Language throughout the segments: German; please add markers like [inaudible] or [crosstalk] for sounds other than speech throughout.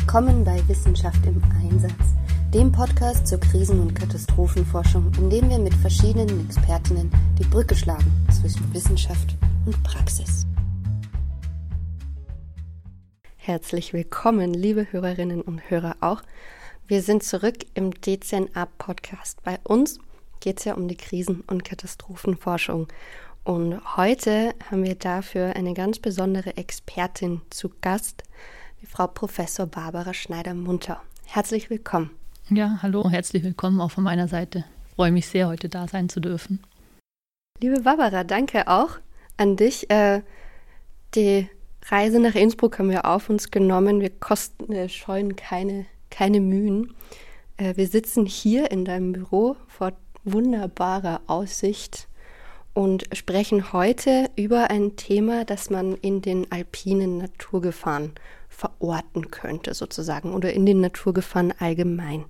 Willkommen bei Wissenschaft im Einsatz, dem Podcast zur Krisen- und Katastrophenforschung, in dem wir mit verschiedenen Expertinnen die Brücke schlagen zwischen Wissenschaft und Praxis. Herzlich willkommen, liebe Hörerinnen und Hörer auch. Wir sind zurück im DCNA-Podcast. Bei uns geht es ja um die Krisen- und Katastrophenforschung. Und heute haben wir dafür eine ganz besondere Expertin zu Gast, Frau Professor Barbara Schneider-Munter. Herzlich willkommen. Ja, hallo, herzlich willkommen auch von meiner Seite. Ich freue mich sehr, heute da sein zu dürfen. Liebe Barbara, danke auch an dich. Äh, die Reise nach Innsbruck haben wir auf uns genommen. Wir kosten, äh, scheuen keine, keine Mühen. Äh, wir sitzen hier in deinem Büro vor wunderbarer Aussicht und sprechen heute über ein Thema, das man in den alpinen Naturgefahren verorten könnte, sozusagen, oder in den Naturgefahren allgemein.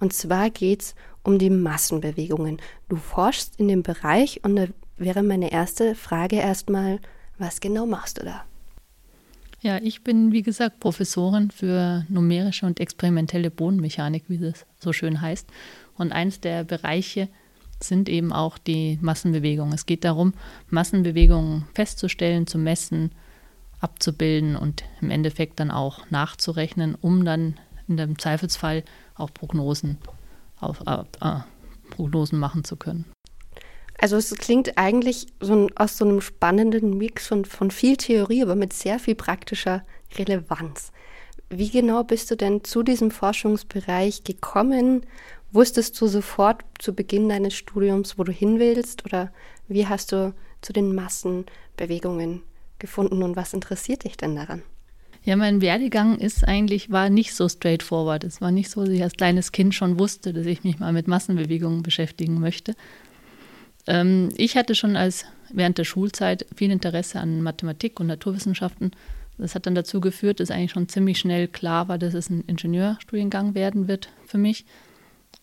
Und zwar geht es um die Massenbewegungen. Du forschst in dem Bereich und da wäre meine erste Frage erstmal, was genau machst du da? Ja, ich bin, wie gesagt, Professorin für numerische und experimentelle Bodenmechanik, wie das so schön heißt. Und eins der Bereiche sind eben auch die Massenbewegungen. Es geht darum, Massenbewegungen festzustellen, zu messen, abzubilden und im Endeffekt dann auch nachzurechnen, um dann in dem Zweifelsfall auch Prognosen, auf, äh, äh, Prognosen machen zu können. Also es klingt eigentlich so ein, aus so einem spannenden Mix von, von viel Theorie, aber mit sehr viel praktischer Relevanz. Wie genau bist du denn zu diesem Forschungsbereich gekommen? Wusstest du sofort zu Beginn deines Studiums, wo du hin willst? Oder wie hast du zu den Massenbewegungen gefunden und was interessiert dich denn daran? Ja, mein Werdegang ist eigentlich, war nicht so straightforward. Es war nicht so, dass ich als kleines Kind schon wusste, dass ich mich mal mit Massenbewegungen beschäftigen möchte. Ähm, ich hatte schon als während der Schulzeit viel Interesse an Mathematik und Naturwissenschaften. Das hat dann dazu geführt, dass eigentlich schon ziemlich schnell klar war, dass es ein Ingenieurstudiengang werden wird für mich.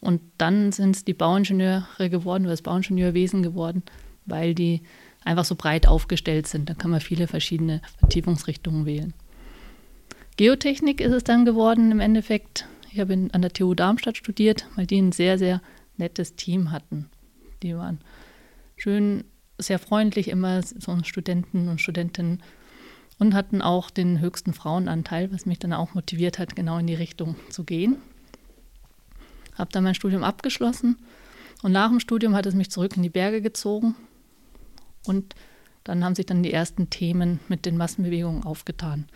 Und dann sind es die Bauingenieure geworden oder das Bauingenieurwesen geworden, weil die einfach so breit aufgestellt sind. Da kann man viele verschiedene Vertiefungsrichtungen wählen. Geotechnik ist es dann geworden im Endeffekt. Ich habe an der TU Darmstadt studiert, weil die ein sehr, sehr nettes Team hatten. Die waren schön, sehr freundlich immer, so Studenten und Studentinnen und hatten auch den höchsten Frauenanteil, was mich dann auch motiviert hat, genau in die Richtung zu gehen. Habe dann mein Studium abgeschlossen und nach dem Studium hat es mich zurück in die Berge gezogen und dann haben sich dann die ersten Themen mit den Massenbewegungen aufgetan.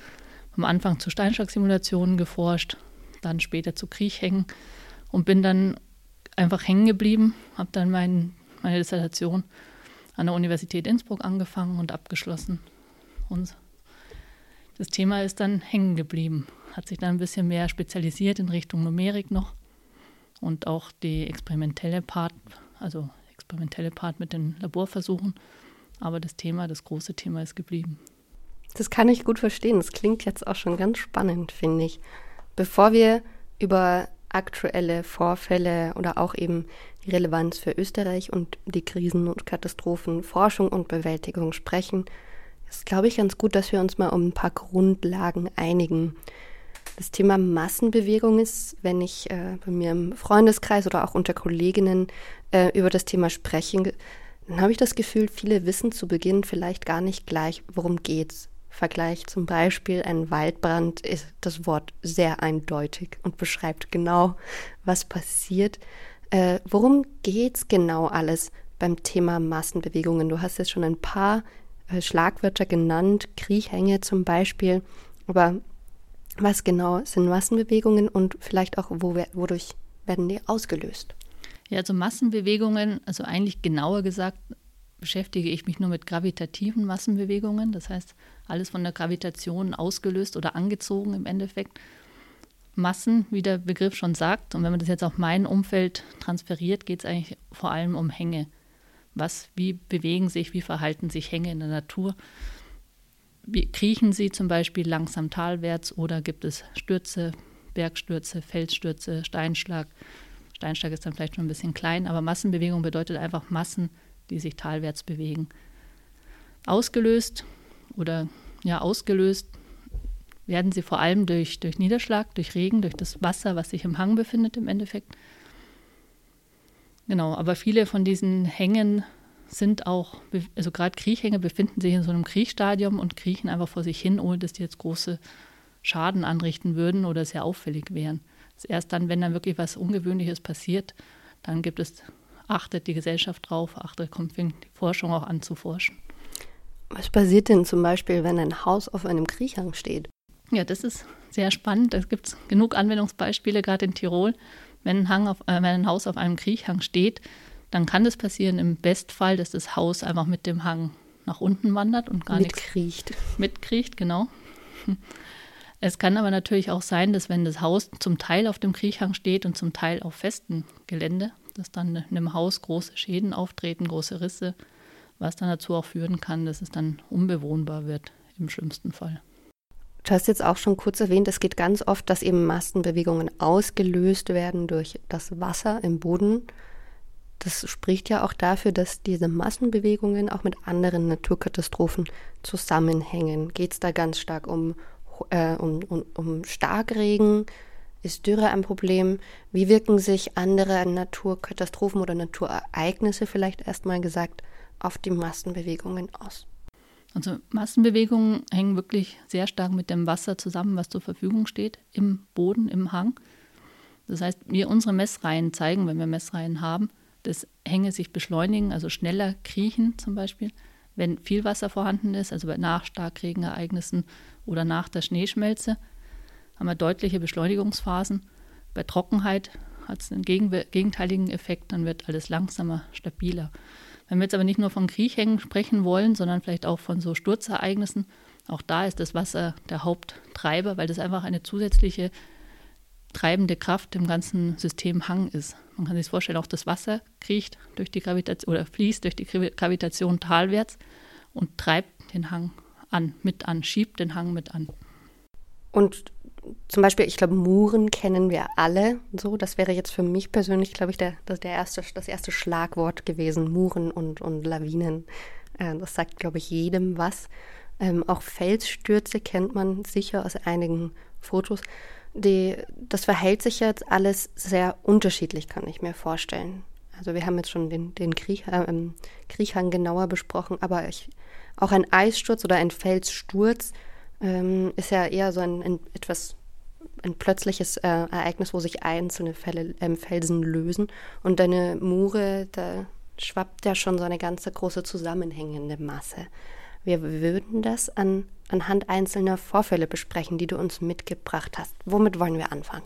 Am Anfang zu Steinschlagsimulationen geforscht, dann später zu Kriechhängen und bin dann einfach hängen geblieben, habe dann mein, meine Dissertation an der Universität Innsbruck angefangen und abgeschlossen. Und das Thema ist dann hängen geblieben, hat sich dann ein bisschen mehr spezialisiert in Richtung Numerik noch und auch die experimentelle Part, also experimentelle Part mit den Laborversuchen. Aber das Thema, das große Thema ist geblieben. Das kann ich gut verstehen. Das klingt jetzt auch schon ganz spannend, finde ich. Bevor wir über aktuelle Vorfälle oder auch eben die Relevanz für Österreich und die Krisen- und Katastrophenforschung und Bewältigung sprechen, ist, glaube ich, ganz gut, dass wir uns mal um ein paar Grundlagen einigen. Das Thema Massenbewegung ist, wenn ich äh, bei mir im Freundeskreis oder auch unter Kolleginnen äh, über das Thema spreche, dann habe ich das Gefühl, viele wissen zu Beginn vielleicht gar nicht gleich, worum geht's. Vergleich zum Beispiel ein Waldbrand ist das Wort sehr eindeutig und beschreibt genau, was passiert. Äh, worum geht's genau alles beim Thema Massenbewegungen? Du hast jetzt schon ein paar äh, Schlagwörter genannt, Kriechhänge zum Beispiel, aber was genau sind Massenbewegungen und vielleicht auch, wo, wodurch werden die ausgelöst? Ja, also Massenbewegungen, also eigentlich genauer gesagt, beschäftige ich mich nur mit gravitativen Massenbewegungen. Das heißt, alles von der Gravitation ausgelöst oder angezogen im Endeffekt. Massen, wie der Begriff schon sagt, und wenn man das jetzt auf mein Umfeld transferiert, geht es eigentlich vor allem um Hänge. Was, wie bewegen sich, wie verhalten sich Hänge in der Natur? Wie kriechen sie zum Beispiel langsam talwärts oder gibt es Stürze, Bergstürze, Felsstürze, Steinschlag? Steinschlag ist dann vielleicht schon ein bisschen klein, aber Massenbewegung bedeutet einfach Massen, die sich talwärts bewegen. Ausgelöst oder ja, ausgelöst werden sie vor allem durch, durch Niederschlag, durch Regen, durch das Wasser, was sich im Hang befindet im Endeffekt. Genau, aber viele von diesen Hängen sind auch, also gerade Kriechhänge befinden sich in so einem Kriechstadium und kriechen einfach vor sich hin, ohne dass die jetzt große Schaden anrichten würden oder sehr auffällig wären. Erst dann, wenn dann wirklich was Ungewöhnliches passiert, dann gibt es, achtet die Gesellschaft drauf, achtet, kommt die Forschung auch an zu forschen. Was passiert denn zum Beispiel, wenn ein Haus auf einem Kriechhang steht? Ja, das ist sehr spannend. Es gibt genug Anwendungsbeispiele, gerade in Tirol. Wenn ein, Hang auf, äh, wenn ein Haus auf einem Kriechhang steht, dann kann das passieren im Bestfall, dass das Haus einfach mit dem Hang nach unten wandert und gar mitkriecht. nichts mitkriecht, genau. Es kann aber natürlich auch sein, dass wenn das Haus zum Teil auf dem Kriechhang steht und zum Teil auf festem Gelände, dass dann in einem Haus große Schäden auftreten, große Risse, was dann dazu auch führen kann, dass es dann unbewohnbar wird im schlimmsten Fall. Du hast jetzt auch schon kurz erwähnt, es geht ganz oft, dass eben Mastenbewegungen ausgelöst werden durch das Wasser im Boden. Das spricht ja auch dafür, dass diese Massenbewegungen auch mit anderen Naturkatastrophen zusammenhängen. Geht es da ganz stark um, äh, um, um, um Starkregen? Ist Dürre ein Problem? Wie wirken sich andere Naturkatastrophen oder Naturereignisse vielleicht erstmal gesagt auf die Massenbewegungen aus? Also Massenbewegungen hängen wirklich sehr stark mit dem Wasser zusammen, was zur Verfügung steht im Boden, im Hang. Das heißt, wir unsere Messreihen zeigen, wenn wir Messreihen haben, dass Hänge sich beschleunigen, also schneller kriechen zum Beispiel, wenn viel Wasser vorhanden ist, also nach Starkregenereignissen oder nach der Schneeschmelze, haben wir deutliche Beschleunigungsphasen. Bei Trockenheit hat es einen gegenteiligen Effekt, dann wird alles langsamer, stabiler. Wenn wir jetzt aber nicht nur von Kriechhängen sprechen wollen, sondern vielleicht auch von so Sturzereignissen, auch da ist das Wasser der Haupttreiber, weil das einfach eine zusätzliche treibende Kraft im ganzen System Hang ist. Man kann sich vorstellen, auch das Wasser kriecht durch die Gravitation oder fließt durch die Gravitation talwärts und treibt den Hang an, mit an, schiebt den Hang mit an. Und zum Beispiel, ich glaube, Muren kennen wir alle so. Das wäre jetzt für mich persönlich, glaube ich, der, das, der erste, das erste Schlagwort gewesen. Muren und, und Lawinen. Äh, das sagt, glaube ich, jedem was. Ähm, auch Felsstürze kennt man sicher aus einigen Fotos. Die, das verhält sich jetzt alles sehr unterschiedlich, kann ich mir vorstellen. Also wir haben jetzt schon den, den Kriech, äh, Kriechhang genauer besprochen, aber ich, auch ein Eissturz oder ein Felssturz ähm, ist ja eher so ein, ein etwas ein plötzliches äh, Ereignis, wo sich einzelne Fälle, äh, Felsen lösen. Und deine Mure, da schwappt ja schon so eine ganze große zusammenhängende Masse. Wir würden das an, anhand einzelner Vorfälle besprechen, die du uns mitgebracht hast. Womit wollen wir anfangen?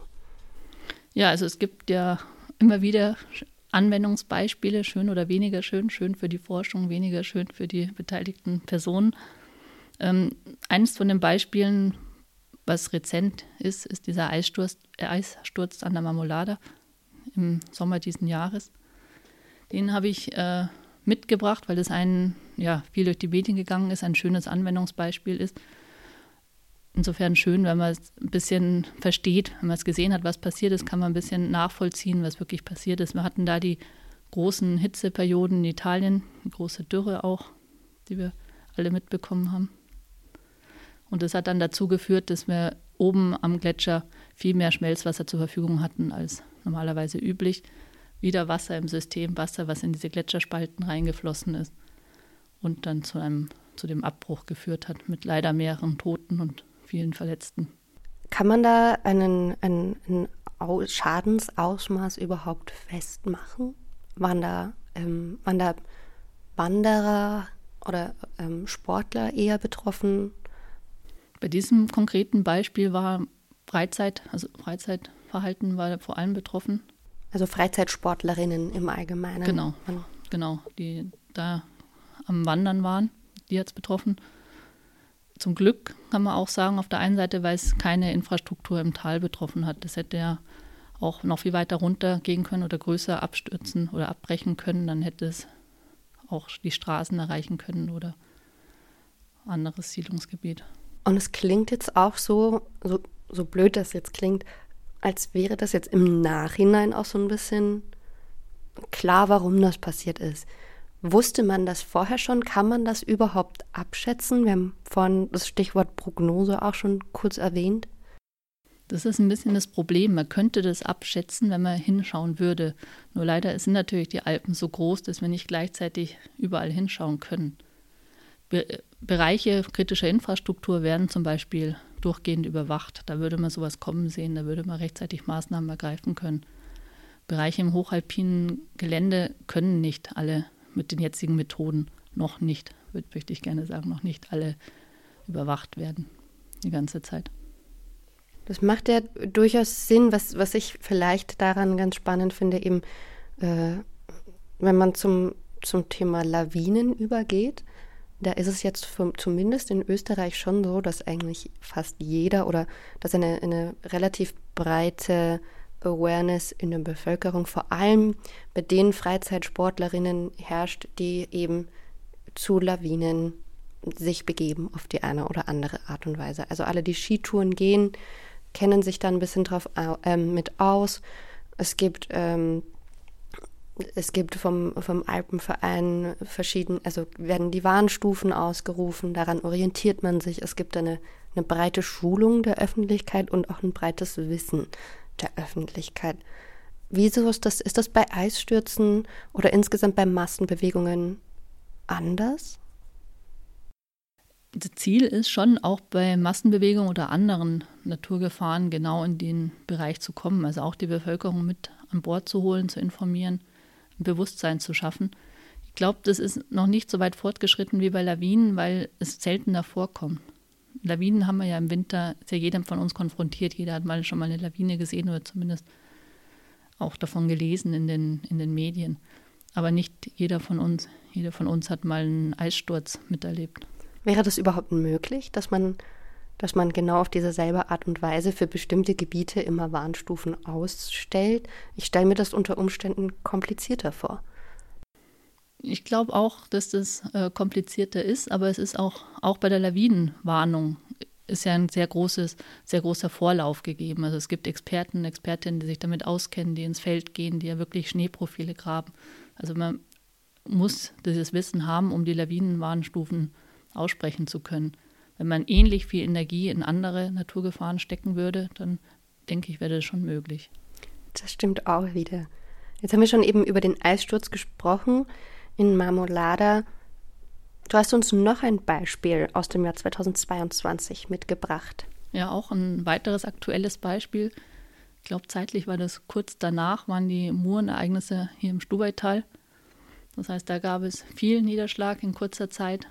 Ja, also es gibt ja immer wieder Anwendungsbeispiele, schön oder weniger schön, schön für die Forschung, weniger schön für die beteiligten Personen. Ähm, eines von den Beispielen, was rezent ist, ist dieser Eissturz, äh, Eissturz an der Marmolada im Sommer diesen Jahres. Den habe ich äh, mitgebracht, weil das ein, ja, viel durch die Medien gegangen ist, ein schönes Anwendungsbeispiel ist. Insofern schön, wenn man es ein bisschen versteht, wenn man es gesehen hat, was passiert ist, kann man ein bisschen nachvollziehen, was wirklich passiert ist. Wir hatten da die großen Hitzeperioden in Italien, eine große Dürre auch, die wir alle mitbekommen haben. Und das hat dann dazu geführt, dass wir oben am Gletscher viel mehr Schmelzwasser zur Verfügung hatten als normalerweise üblich. Wieder Wasser im System, Wasser, was in diese Gletscherspalten reingeflossen ist und dann zu einem zu dem Abbruch geführt hat, mit leider mehreren Toten und vielen Verletzten. Kann man da einen, einen, einen Schadensausmaß überhaupt festmachen? Waren da, ähm, waren da Wanderer oder ähm, Sportler eher betroffen bei diesem konkreten Beispiel war Freizeit, also Freizeitverhalten war vor allem betroffen. Also Freizeitsportlerinnen im Allgemeinen. Genau, genau, die da am Wandern waren, die hat es betroffen. Zum Glück kann man auch sagen, auf der einen Seite, weil es keine Infrastruktur im Tal betroffen hat. Das hätte ja auch noch viel weiter runter gehen können oder größer abstürzen oder abbrechen können. Dann hätte es auch die Straßen erreichen können oder anderes Siedlungsgebiet. Und es klingt jetzt auch so, so, so blöd das jetzt klingt, als wäre das jetzt im Nachhinein auch so ein bisschen klar, warum das passiert ist. Wusste man das vorher schon? Kann man das überhaupt abschätzen? Wir haben vorhin das Stichwort Prognose auch schon kurz erwähnt. Das ist ein bisschen das Problem. Man könnte das abschätzen, wenn man hinschauen würde. Nur leider sind natürlich die Alpen so groß, dass wir nicht gleichzeitig überall hinschauen können. Be Bereiche kritischer Infrastruktur werden zum Beispiel durchgehend überwacht. Da würde man sowas kommen sehen, da würde man rechtzeitig Maßnahmen ergreifen können. Bereiche im hochalpinen Gelände können nicht alle mit den jetzigen Methoden noch nicht, möchte ich gerne sagen, noch nicht alle überwacht werden die ganze Zeit. Das macht ja durchaus Sinn, was, was ich vielleicht daran ganz spannend finde, eben äh, wenn man zum, zum Thema Lawinen übergeht, da ist es jetzt für, zumindest in Österreich schon so, dass eigentlich fast jeder oder dass eine, eine relativ breite Awareness in der Bevölkerung, vor allem bei den Freizeitsportlerinnen herrscht, die eben zu Lawinen sich begeben auf die eine oder andere Art und Weise. Also alle, die Skitouren gehen, kennen sich da ein bisschen drauf äh, mit aus. Es gibt ähm, es gibt vom, vom Alpenverein verschieden, also werden die Warnstufen ausgerufen, daran orientiert man sich. Es gibt eine, eine breite Schulung der Öffentlichkeit und auch ein breites Wissen der Öffentlichkeit. Wieso ist das, ist das bei Eisstürzen oder insgesamt bei Massenbewegungen anders? Das Ziel ist schon auch bei Massenbewegungen oder anderen Naturgefahren genau in den Bereich zu kommen, also auch die Bevölkerung mit an Bord zu holen, zu informieren, ein Bewusstsein zu schaffen. Ich glaube, das ist noch nicht so weit fortgeschritten wie bei Lawinen, weil es seltener vorkommt. Lawinen haben wir ja im Winter, ist ja jedem von uns konfrontiert. Jeder hat mal schon mal eine Lawine gesehen oder zumindest auch davon gelesen in den, in den Medien. Aber nicht jeder von uns, jeder von uns hat mal einen Eissturz miterlebt. Wäre das überhaupt möglich, dass man, dass man genau auf diese selbe Art und Weise für bestimmte Gebiete immer Warnstufen ausstellt? Ich stelle mir das unter Umständen komplizierter vor. Ich glaube auch, dass das äh, komplizierter ist, aber es ist auch, auch bei der Lawinenwarnung ist ja ein sehr großes, sehr großer Vorlauf gegeben. Also es gibt Experten, Expertinnen, die sich damit auskennen, die ins Feld gehen, die ja wirklich Schneeprofile graben. Also man muss dieses Wissen haben, um die Lawinenwarnstufen aussprechen zu können. Wenn man ähnlich viel Energie in andere Naturgefahren stecken würde, dann denke ich, wäre das schon möglich. Das stimmt auch wieder. Jetzt haben wir schon eben über den Eissturz gesprochen in Marmolada. Du hast uns noch ein Beispiel aus dem Jahr 2022 mitgebracht. Ja, auch ein weiteres aktuelles Beispiel. Ich glaube, zeitlich war das kurz danach, waren die Murenereignisse hier im Stubaital. Das heißt, da gab es viel Niederschlag in kurzer Zeit.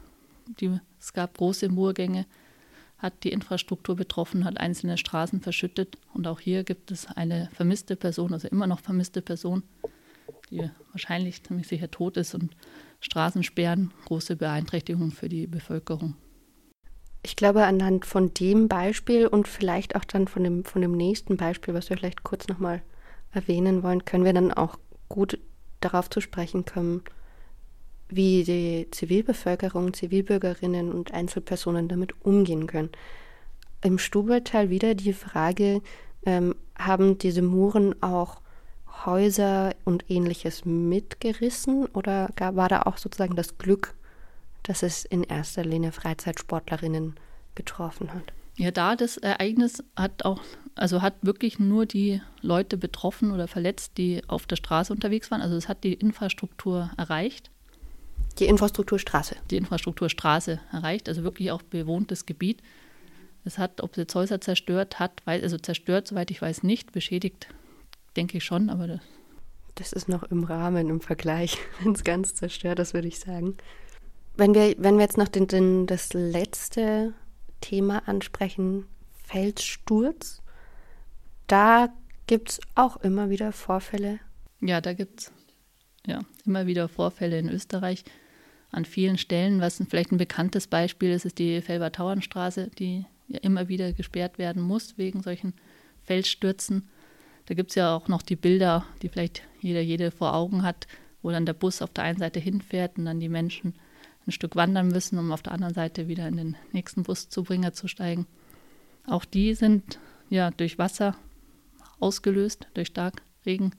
Die, es gab große Murgänge, hat die Infrastruktur betroffen, hat einzelne Straßen verschüttet. Und auch hier gibt es eine vermisste Person, also immer noch vermisste Person die wahrscheinlich ziemlich sicher tot ist und Straßensperren, große Beeinträchtigung für die Bevölkerung. Ich glaube, anhand von dem Beispiel und vielleicht auch dann von dem, von dem nächsten Beispiel, was wir vielleicht kurz nochmal erwähnen wollen, können wir dann auch gut darauf zu sprechen kommen, wie die Zivilbevölkerung, Zivilbürgerinnen und Einzelpersonen damit umgehen können. Im Stuberteil wieder die Frage, ähm, haben diese Muren auch Häuser und ähnliches mitgerissen oder war da auch sozusagen das Glück, dass es in erster Linie Freizeitsportlerinnen getroffen hat? Ja, da das Ereignis hat auch, also hat wirklich nur die Leute betroffen oder verletzt, die auf der Straße unterwegs waren. Also es hat die Infrastruktur erreicht. Die Infrastrukturstraße. Die Infrastrukturstraße erreicht, also wirklich auch bewohntes Gebiet. Es hat, ob es jetzt Häuser zerstört hat, also zerstört, soweit ich weiß, nicht, beschädigt denke ich schon, aber das. Das ist noch im Rahmen im Vergleich, [laughs] wenn es ganz zerstört ist, würde ich sagen. Wenn wir, wenn wir jetzt noch den, den, das letzte Thema ansprechen, Felssturz, da gibt es auch immer wieder Vorfälle. Ja, da gibt es ja, immer wieder Vorfälle in Österreich an vielen Stellen. Was vielleicht ein bekanntes Beispiel ist, ist die Felber-Tauernstraße, die ja immer wieder gesperrt werden muss wegen solchen Felsstürzen. Da gibt es ja auch noch die Bilder, die vielleicht jeder, jede vor Augen hat, wo dann der Bus auf der einen Seite hinfährt und dann die Menschen ein Stück wandern müssen, um auf der anderen Seite wieder in den nächsten Buszubringer zu steigen. Auch die sind ja durch Wasser ausgelöst, durch Starkregen.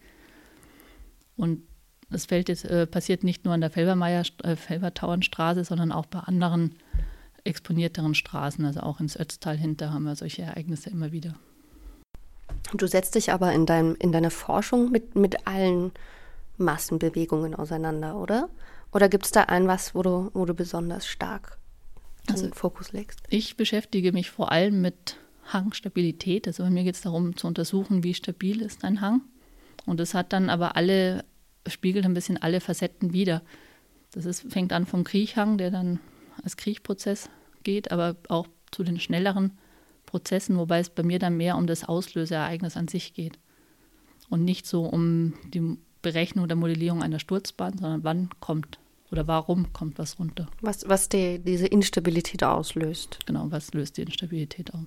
Und Das fällt jetzt, äh, passiert nicht nur an der Felbermeier, äh, Felbertauernstraße, sondern auch bei anderen exponierteren Straßen. Also auch ins Ötztal hinter haben wir solche Ereignisse immer wieder. Du setzt dich aber in, deinem, in deiner Forschung mit, mit allen Massenbewegungen auseinander, oder? Oder gibt es da ein was, wo du, wo du besonders stark also, den Fokus legst? Ich beschäftige mich vor allem mit Hangstabilität. Also bei mir geht es darum zu untersuchen, wie stabil ist ein Hang. Und das hat dann aber alle, spiegelt ein bisschen alle Facetten wider. Das ist, fängt an vom Kriechhang, der dann als Kriechprozess geht, aber auch zu den schnelleren Prozessen, wobei es bei mir dann mehr um das Auslöseereignis an sich geht. Und nicht so um die Berechnung oder Modellierung einer Sturzbahn, sondern wann kommt oder warum kommt was runter. Was, was die, diese Instabilität auslöst. Genau, was löst die Instabilität aus?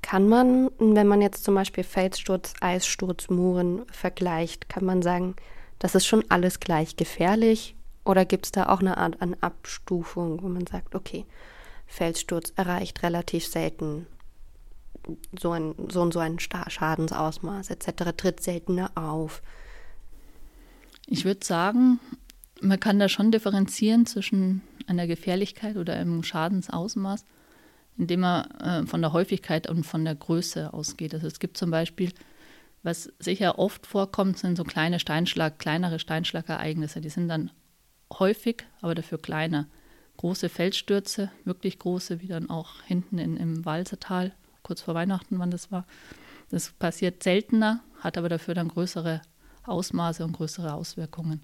Kann man, wenn man jetzt zum Beispiel Felssturz, Eissturz, Muren vergleicht, kann man sagen, das ist schon alles gleich gefährlich? Oder gibt es da auch eine Art an Abstufung, wo man sagt, okay, Felssturz erreicht relativ selten so ein so und so ein Schadensausmaß etc., tritt seltener auf? Ich würde sagen, man kann da schon differenzieren zwischen einer Gefährlichkeit oder einem Schadensausmaß, indem man äh, von der Häufigkeit und von der Größe ausgeht. Also es gibt zum Beispiel, was sicher oft vorkommt, sind so kleine Steinschlag, kleinere Steinschlagereignisse. Die sind dann häufig, aber dafür kleiner. Große Felsstürze, wirklich große, wie dann auch hinten in, im Walsertal, kurz vor Weihnachten, wann das war. Das passiert seltener, hat aber dafür dann größere Ausmaße und größere Auswirkungen.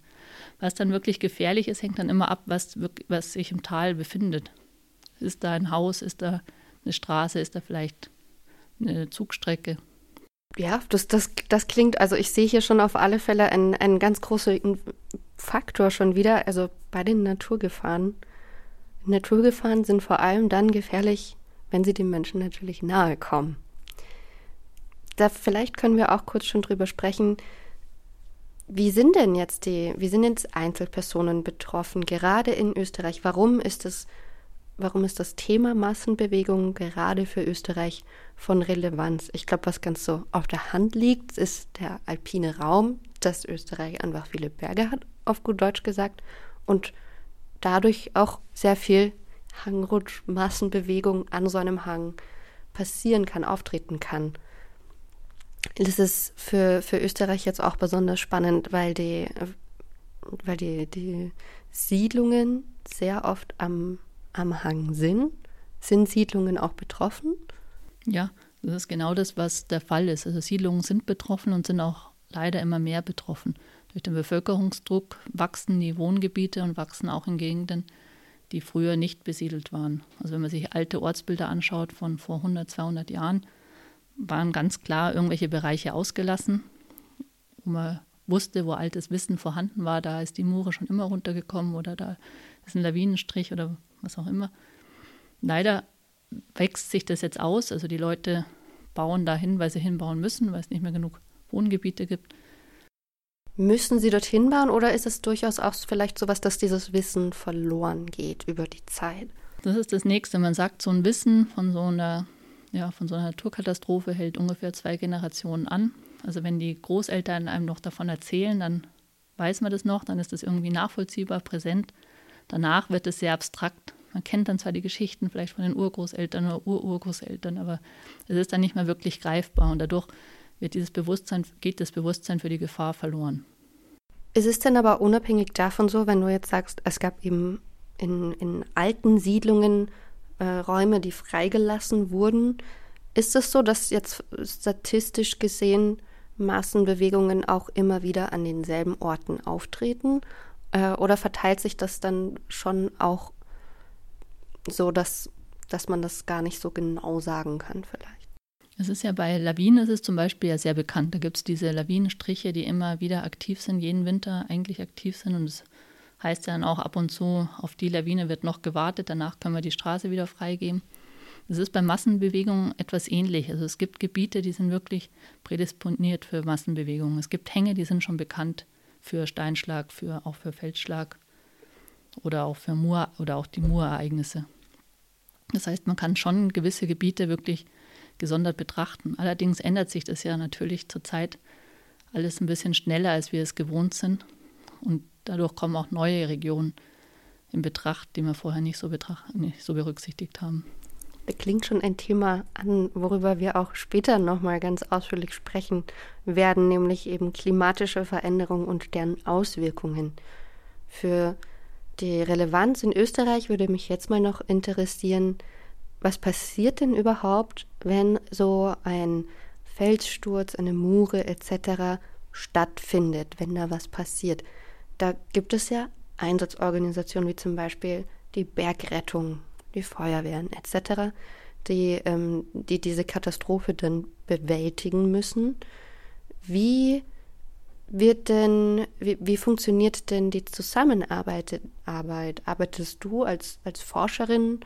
Was dann wirklich gefährlich ist, hängt dann immer ab, was, was sich im Tal befindet. Ist da ein Haus, ist da eine Straße, ist da vielleicht eine Zugstrecke? Ja, das, das, das klingt, also ich sehe hier schon auf alle Fälle einen, einen ganz großen Faktor schon wieder, also bei den Naturgefahren. Naturgefahren sind vor allem dann gefährlich, wenn sie dem Menschen natürlich nahe kommen. Da vielleicht können wir auch kurz schon drüber sprechen, wie sind denn jetzt die, wie sind jetzt Einzelpersonen betroffen, gerade in Österreich? Warum ist es, warum ist das Thema Massenbewegung gerade für Österreich von Relevanz? Ich glaube, was ganz so auf der Hand liegt, ist der alpine Raum, dass Österreich einfach viele Berge hat, auf gut Deutsch gesagt, und dadurch auch sehr viel Hangrutsch, Massenbewegung an so einem Hang passieren kann, auftreten kann. Das ist für, für Österreich jetzt auch besonders spannend, weil die, weil die, die Siedlungen sehr oft am, am Hang sind. Sind Siedlungen auch betroffen? Ja, das ist genau das, was der Fall ist. Also Siedlungen sind betroffen und sind auch leider immer mehr betroffen. Durch den Bevölkerungsdruck wachsen die Wohngebiete und wachsen auch in Gegenden, die früher nicht besiedelt waren. Also wenn man sich alte Ortsbilder anschaut von vor 100, 200 Jahren, waren ganz klar irgendwelche Bereiche ausgelassen, wo man wusste, wo altes Wissen vorhanden war. Da ist die Mure schon immer runtergekommen oder da ist ein Lawinenstrich oder was auch immer. Leider wächst sich das jetzt aus. Also die Leute bauen dahin, weil sie hinbauen müssen, weil es nicht mehr genug Wohngebiete gibt. Müssen sie dorthin bauen oder ist es durchaus auch vielleicht so was, dass dieses Wissen verloren geht über die Zeit? Das ist das Nächste. Man sagt, so ein Wissen von so einer ja, von so einer Naturkatastrophe hält ungefähr zwei Generationen an. Also wenn die Großeltern einem noch davon erzählen, dann weiß man das noch, dann ist das irgendwie nachvollziehbar, präsent. Danach wird es sehr abstrakt. Man kennt dann zwar die Geschichten vielleicht von den Urgroßeltern oder Ururgroßeltern, aber es ist dann nicht mehr wirklich greifbar und dadurch wird dieses Bewusstsein, geht das Bewusstsein für die Gefahr verloren. Ist es denn aber unabhängig davon so, wenn du jetzt sagst, es gab eben in, in alten Siedlungen äh, Räume, die freigelassen wurden. Ist es so, dass jetzt statistisch gesehen Massenbewegungen auch immer wieder an denselben Orten auftreten? Äh, oder verteilt sich das dann schon auch so, dass, dass man das gar nicht so genau sagen kann vielleicht? Es ist ja bei Lawinen, ist es zum Beispiel ja sehr bekannt. Da gibt es diese Lawinenstriche, die immer wieder aktiv sind, jeden Winter eigentlich aktiv sind und es heißt dann auch ab und zu, auf die Lawine wird noch gewartet, danach können wir die Straße wieder freigeben. Das ist bei Massenbewegungen etwas ähnlich. Also es gibt Gebiete, die sind wirklich prädisponiert für Massenbewegungen. Es gibt Hänge, die sind schon bekannt für Steinschlag, für, auch für Feldschlag oder auch für Mur oder auch die Murereignisse. Das heißt, man kann schon gewisse Gebiete wirklich gesondert betrachten. Allerdings ändert sich das ja natürlich zurzeit alles ein bisschen schneller, als wir es gewohnt sind. Und dadurch kommen auch neue Regionen in Betracht, die wir vorher nicht so, betracht, nicht so berücksichtigt haben. Das klingt schon ein Thema an, worüber wir auch später nochmal ganz ausführlich sprechen werden, nämlich eben klimatische Veränderungen und deren Auswirkungen. Für die Relevanz in Österreich würde mich jetzt mal noch interessieren, was passiert denn überhaupt, wenn so ein Felssturz, eine Mure etc. stattfindet, wenn da was passiert? Da gibt es ja Einsatzorganisationen wie zum Beispiel die Bergrettung, die Feuerwehren etc., die, ähm, die diese Katastrophe dann bewältigen müssen. Wie wird denn, wie, wie funktioniert denn die Zusammenarbeit? Arbeit? Arbeitest du als, als Forscherin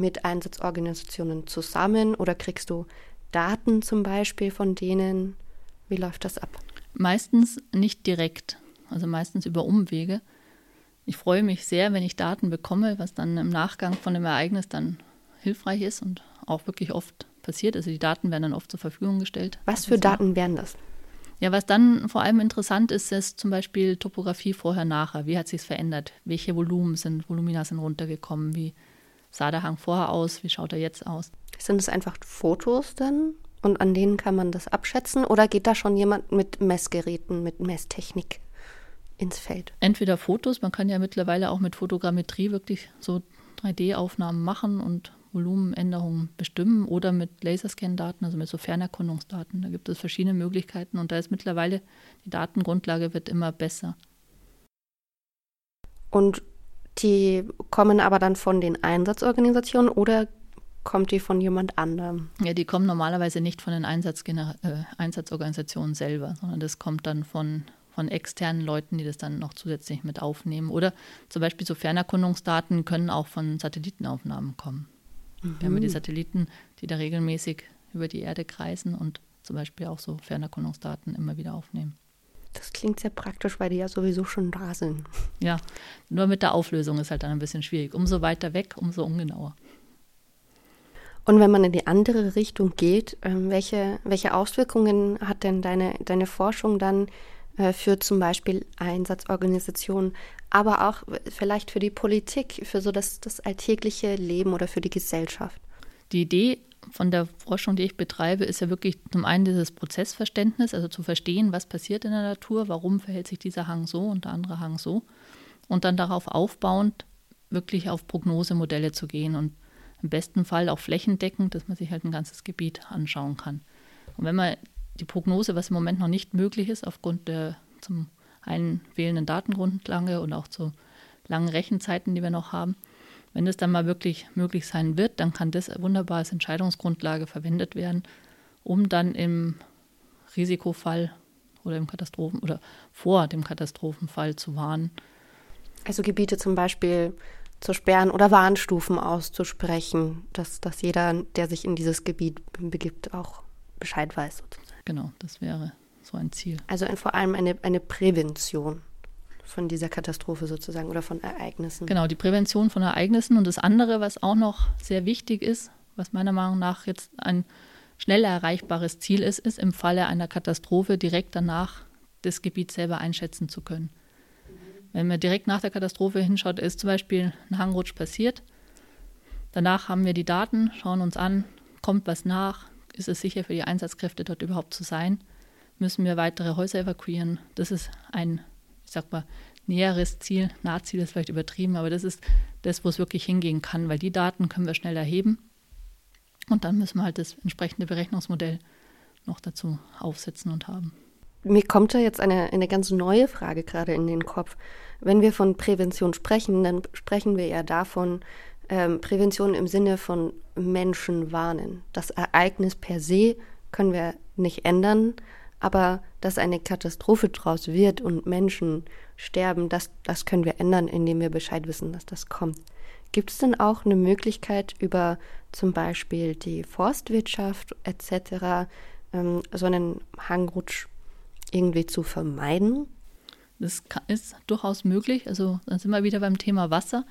mit Einsatzorganisationen zusammen oder kriegst du Daten zum Beispiel von denen? Wie läuft das ab? Meistens nicht direkt, also meistens über Umwege. Ich freue mich sehr, wenn ich Daten bekomme, was dann im Nachgang von dem Ereignis dann hilfreich ist und auch wirklich oft passiert. Also die Daten werden dann oft zur Verfügung gestellt. Was für Daten wären das? Ja, was dann vor allem interessant ist, ist zum Beispiel Topografie vorher, nachher. Wie hat sich es verändert? Welche Volumen sind, Volumina sind runtergekommen? Wie sah der Hang vorher aus? Wie schaut er jetzt aus? Sind es einfach Fotos dann? Und an denen kann man das abschätzen? Oder geht da schon jemand mit Messgeräten, mit Messtechnik ins Feld? Entweder Fotos, man kann ja mittlerweile auch mit Fotogrammetrie wirklich so 3D-Aufnahmen machen und Volumenänderungen bestimmen oder mit Laserscan-Daten, also mit so Fernerkundungsdaten. Da gibt es verschiedene Möglichkeiten und da ist mittlerweile die Datengrundlage wird immer besser. Und die kommen aber dann von den Einsatzorganisationen oder kommt die von jemand anderem? Ja, die kommen normalerweise nicht von den Einsatzgener äh, Einsatzorganisationen selber, sondern das kommt dann von von externen Leuten, die das dann noch zusätzlich mit aufnehmen. Oder zum Beispiel so Fernerkundungsdaten können auch von Satellitenaufnahmen kommen. Mhm. Wir haben ja die Satelliten, die da regelmäßig über die Erde kreisen und zum Beispiel auch so Fernerkundungsdaten immer wieder aufnehmen. Das klingt sehr praktisch, weil die ja sowieso schon da sind. Ja, nur mit der Auflösung ist halt dann ein bisschen schwierig. Umso weiter weg, umso ungenauer. Und wenn man in die andere Richtung geht, ähm, welche, welche Auswirkungen hat denn deine, deine Forschung dann äh, für zum Beispiel Einsatzorganisationen, aber auch vielleicht für die Politik, für so das, das alltägliche Leben oder für die Gesellschaft. Die Idee von der Forschung, die ich betreibe, ist ja wirklich zum einen dieses Prozessverständnis, also zu verstehen, was passiert in der Natur, warum verhält sich dieser Hang so und der andere Hang so. Und dann darauf aufbauend wirklich auf Prognosemodelle zu gehen und im besten Fall auch flächendeckend, dass man sich halt ein ganzes Gebiet anschauen kann. Und wenn man die Prognose, was im Moment noch nicht möglich ist, aufgrund der zum einen fehlenden Datengrundlage und auch zu langen Rechenzeiten, die wir noch haben. Wenn es dann mal wirklich möglich sein wird, dann kann das wunderbar als Entscheidungsgrundlage verwendet werden, um dann im Risikofall oder im Katastrophen oder vor dem Katastrophenfall zu warnen. Also Gebiete zum Beispiel zu sperren oder Warnstufen auszusprechen, dass, dass jeder, der sich in dieses Gebiet begibt, auch Bescheid weiß. Sozusagen. Genau, das wäre so ein Ziel. Also ein, vor allem eine, eine Prävention von dieser Katastrophe sozusagen oder von Ereignissen. Genau, die Prävention von Ereignissen. Und das andere, was auch noch sehr wichtig ist, was meiner Meinung nach jetzt ein schnell erreichbares Ziel ist, ist im Falle einer Katastrophe direkt danach das Gebiet selber einschätzen zu können. Wenn man direkt nach der Katastrophe hinschaut, ist zum Beispiel ein Hangrutsch passiert. Danach haben wir die Daten, schauen uns an, kommt was nach, ist es sicher für die Einsatzkräfte dort überhaupt zu sein? Müssen wir weitere Häuser evakuieren? Das ist ein, ich sag mal, näheres Ziel. Nahziel ist vielleicht übertrieben, aber das ist das, wo es wirklich hingehen kann, weil die Daten können wir schnell erheben. Und dann müssen wir halt das entsprechende Berechnungsmodell noch dazu aufsetzen und haben. Mir kommt da jetzt eine, eine ganz neue Frage gerade in den Kopf. Wenn wir von Prävention sprechen, dann sprechen wir ja davon, ähm, Prävention im Sinne von Menschen warnen. Das Ereignis per se können wir nicht ändern, aber dass eine Katastrophe draus wird und Menschen sterben, das, das können wir ändern, indem wir Bescheid wissen, dass das kommt. Gibt es denn auch eine Möglichkeit, über zum Beispiel die Forstwirtschaft etc. Ähm, so einen Hangrutsch irgendwie zu vermeiden? Das ist durchaus möglich. Also dann sind wir wieder beim Thema Wasser.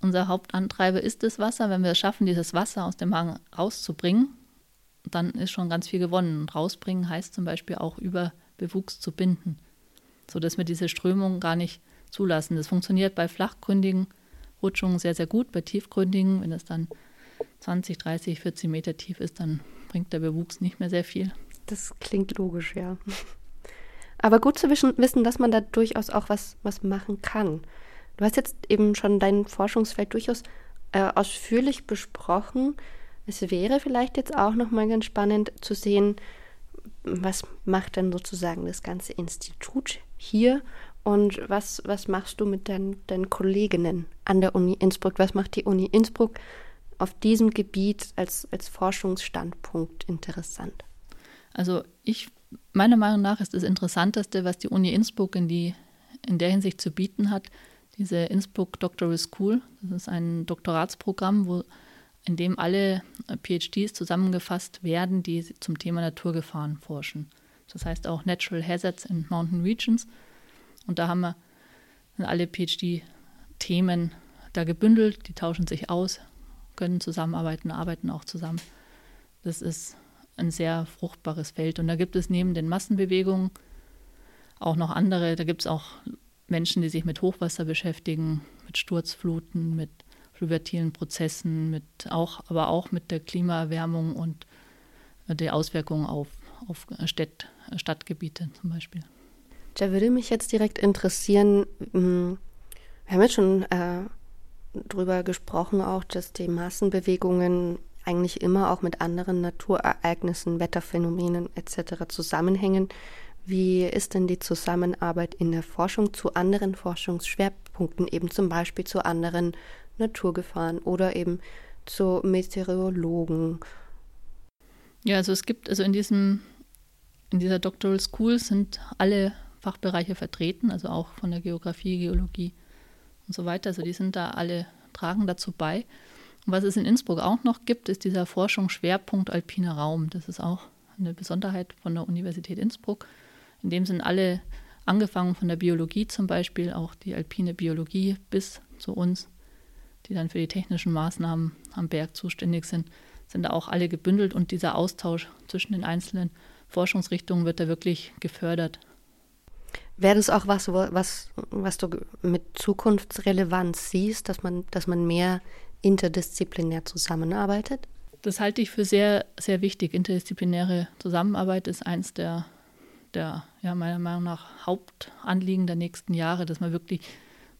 Unser Hauptantreiber ist das Wasser. Wenn wir es schaffen, dieses Wasser aus dem Hang rauszubringen, dann ist schon ganz viel gewonnen. Und rausbringen heißt zum Beispiel auch über Bewuchs zu binden, sodass wir diese Strömung gar nicht zulassen. Das funktioniert bei flachgründigen Rutschungen sehr, sehr gut, bei tiefgründigen, wenn es dann 20, 30, 40 Meter tief ist, dann bringt der Bewuchs nicht mehr sehr viel. Das klingt logisch, ja. Aber gut zu wissen, dass man da durchaus auch was, was machen kann. Du hast jetzt eben schon dein Forschungsfeld durchaus äh, ausführlich besprochen. Es wäre vielleicht jetzt auch noch mal ganz spannend zu sehen, was macht denn sozusagen das ganze Institut hier und was, was machst du mit deinen, deinen Kolleginnen an der Uni Innsbruck? Was macht die Uni Innsbruck auf diesem Gebiet als, als Forschungsstandpunkt interessant? Also ich, meiner Meinung nach ist das Interessanteste, was die Uni Innsbruck in, die, in der Hinsicht zu bieten hat, diese Innsbruck Doctoral School. Das ist ein Doktoratsprogramm, wo, in dem alle PhDs zusammengefasst werden, die zum Thema Naturgefahren forschen. Das heißt auch Natural Hazards in Mountain Regions. Und da haben wir alle PhD-Themen da gebündelt, die tauschen sich aus, können zusammenarbeiten, arbeiten auch zusammen. Das ist ein sehr fruchtbares Feld. Und da gibt es neben den Massenbewegungen auch noch andere, da gibt es auch Menschen, die sich mit Hochwasser beschäftigen, mit Sturzfluten, mit fluviatilen Prozessen, mit auch, aber auch mit der Klimaerwärmung und der Auswirkungen auf, auf Städt, Stadtgebiete zum Beispiel. Da würde mich jetzt direkt interessieren, hm, wir haben jetzt schon äh, drüber gesprochen, auch, dass die Massenbewegungen eigentlich immer auch mit anderen Naturereignissen, Wetterphänomenen etc. zusammenhängen. Wie ist denn die Zusammenarbeit in der Forschung zu anderen Forschungsschwerpunkten, eben zum Beispiel zu anderen Naturgefahren oder eben zu Meteorologen? Ja, also es gibt, also in diesem, in dieser Doctoral School sind alle Fachbereiche vertreten, also auch von der Geografie, Geologie und so weiter. Also die sind da alle, tragen dazu bei. Und was es in Innsbruck auch noch gibt, ist dieser Forschungsschwerpunkt Alpiner Raum. Das ist auch eine Besonderheit von der Universität Innsbruck. In dem sind alle, angefangen von der Biologie zum Beispiel, auch die alpine Biologie bis zu uns, die dann für die technischen Maßnahmen am Berg zuständig sind, sind da auch alle gebündelt und dieser Austausch zwischen den einzelnen Forschungsrichtungen wird da wirklich gefördert. Wäre das auch was, was, was du mit Zukunftsrelevanz siehst, dass man, dass man mehr interdisziplinär zusammenarbeitet? Das halte ich für sehr, sehr wichtig. Interdisziplinäre Zusammenarbeit ist eins der der ja, meiner Meinung nach Hauptanliegen der nächsten Jahre, dass man wirklich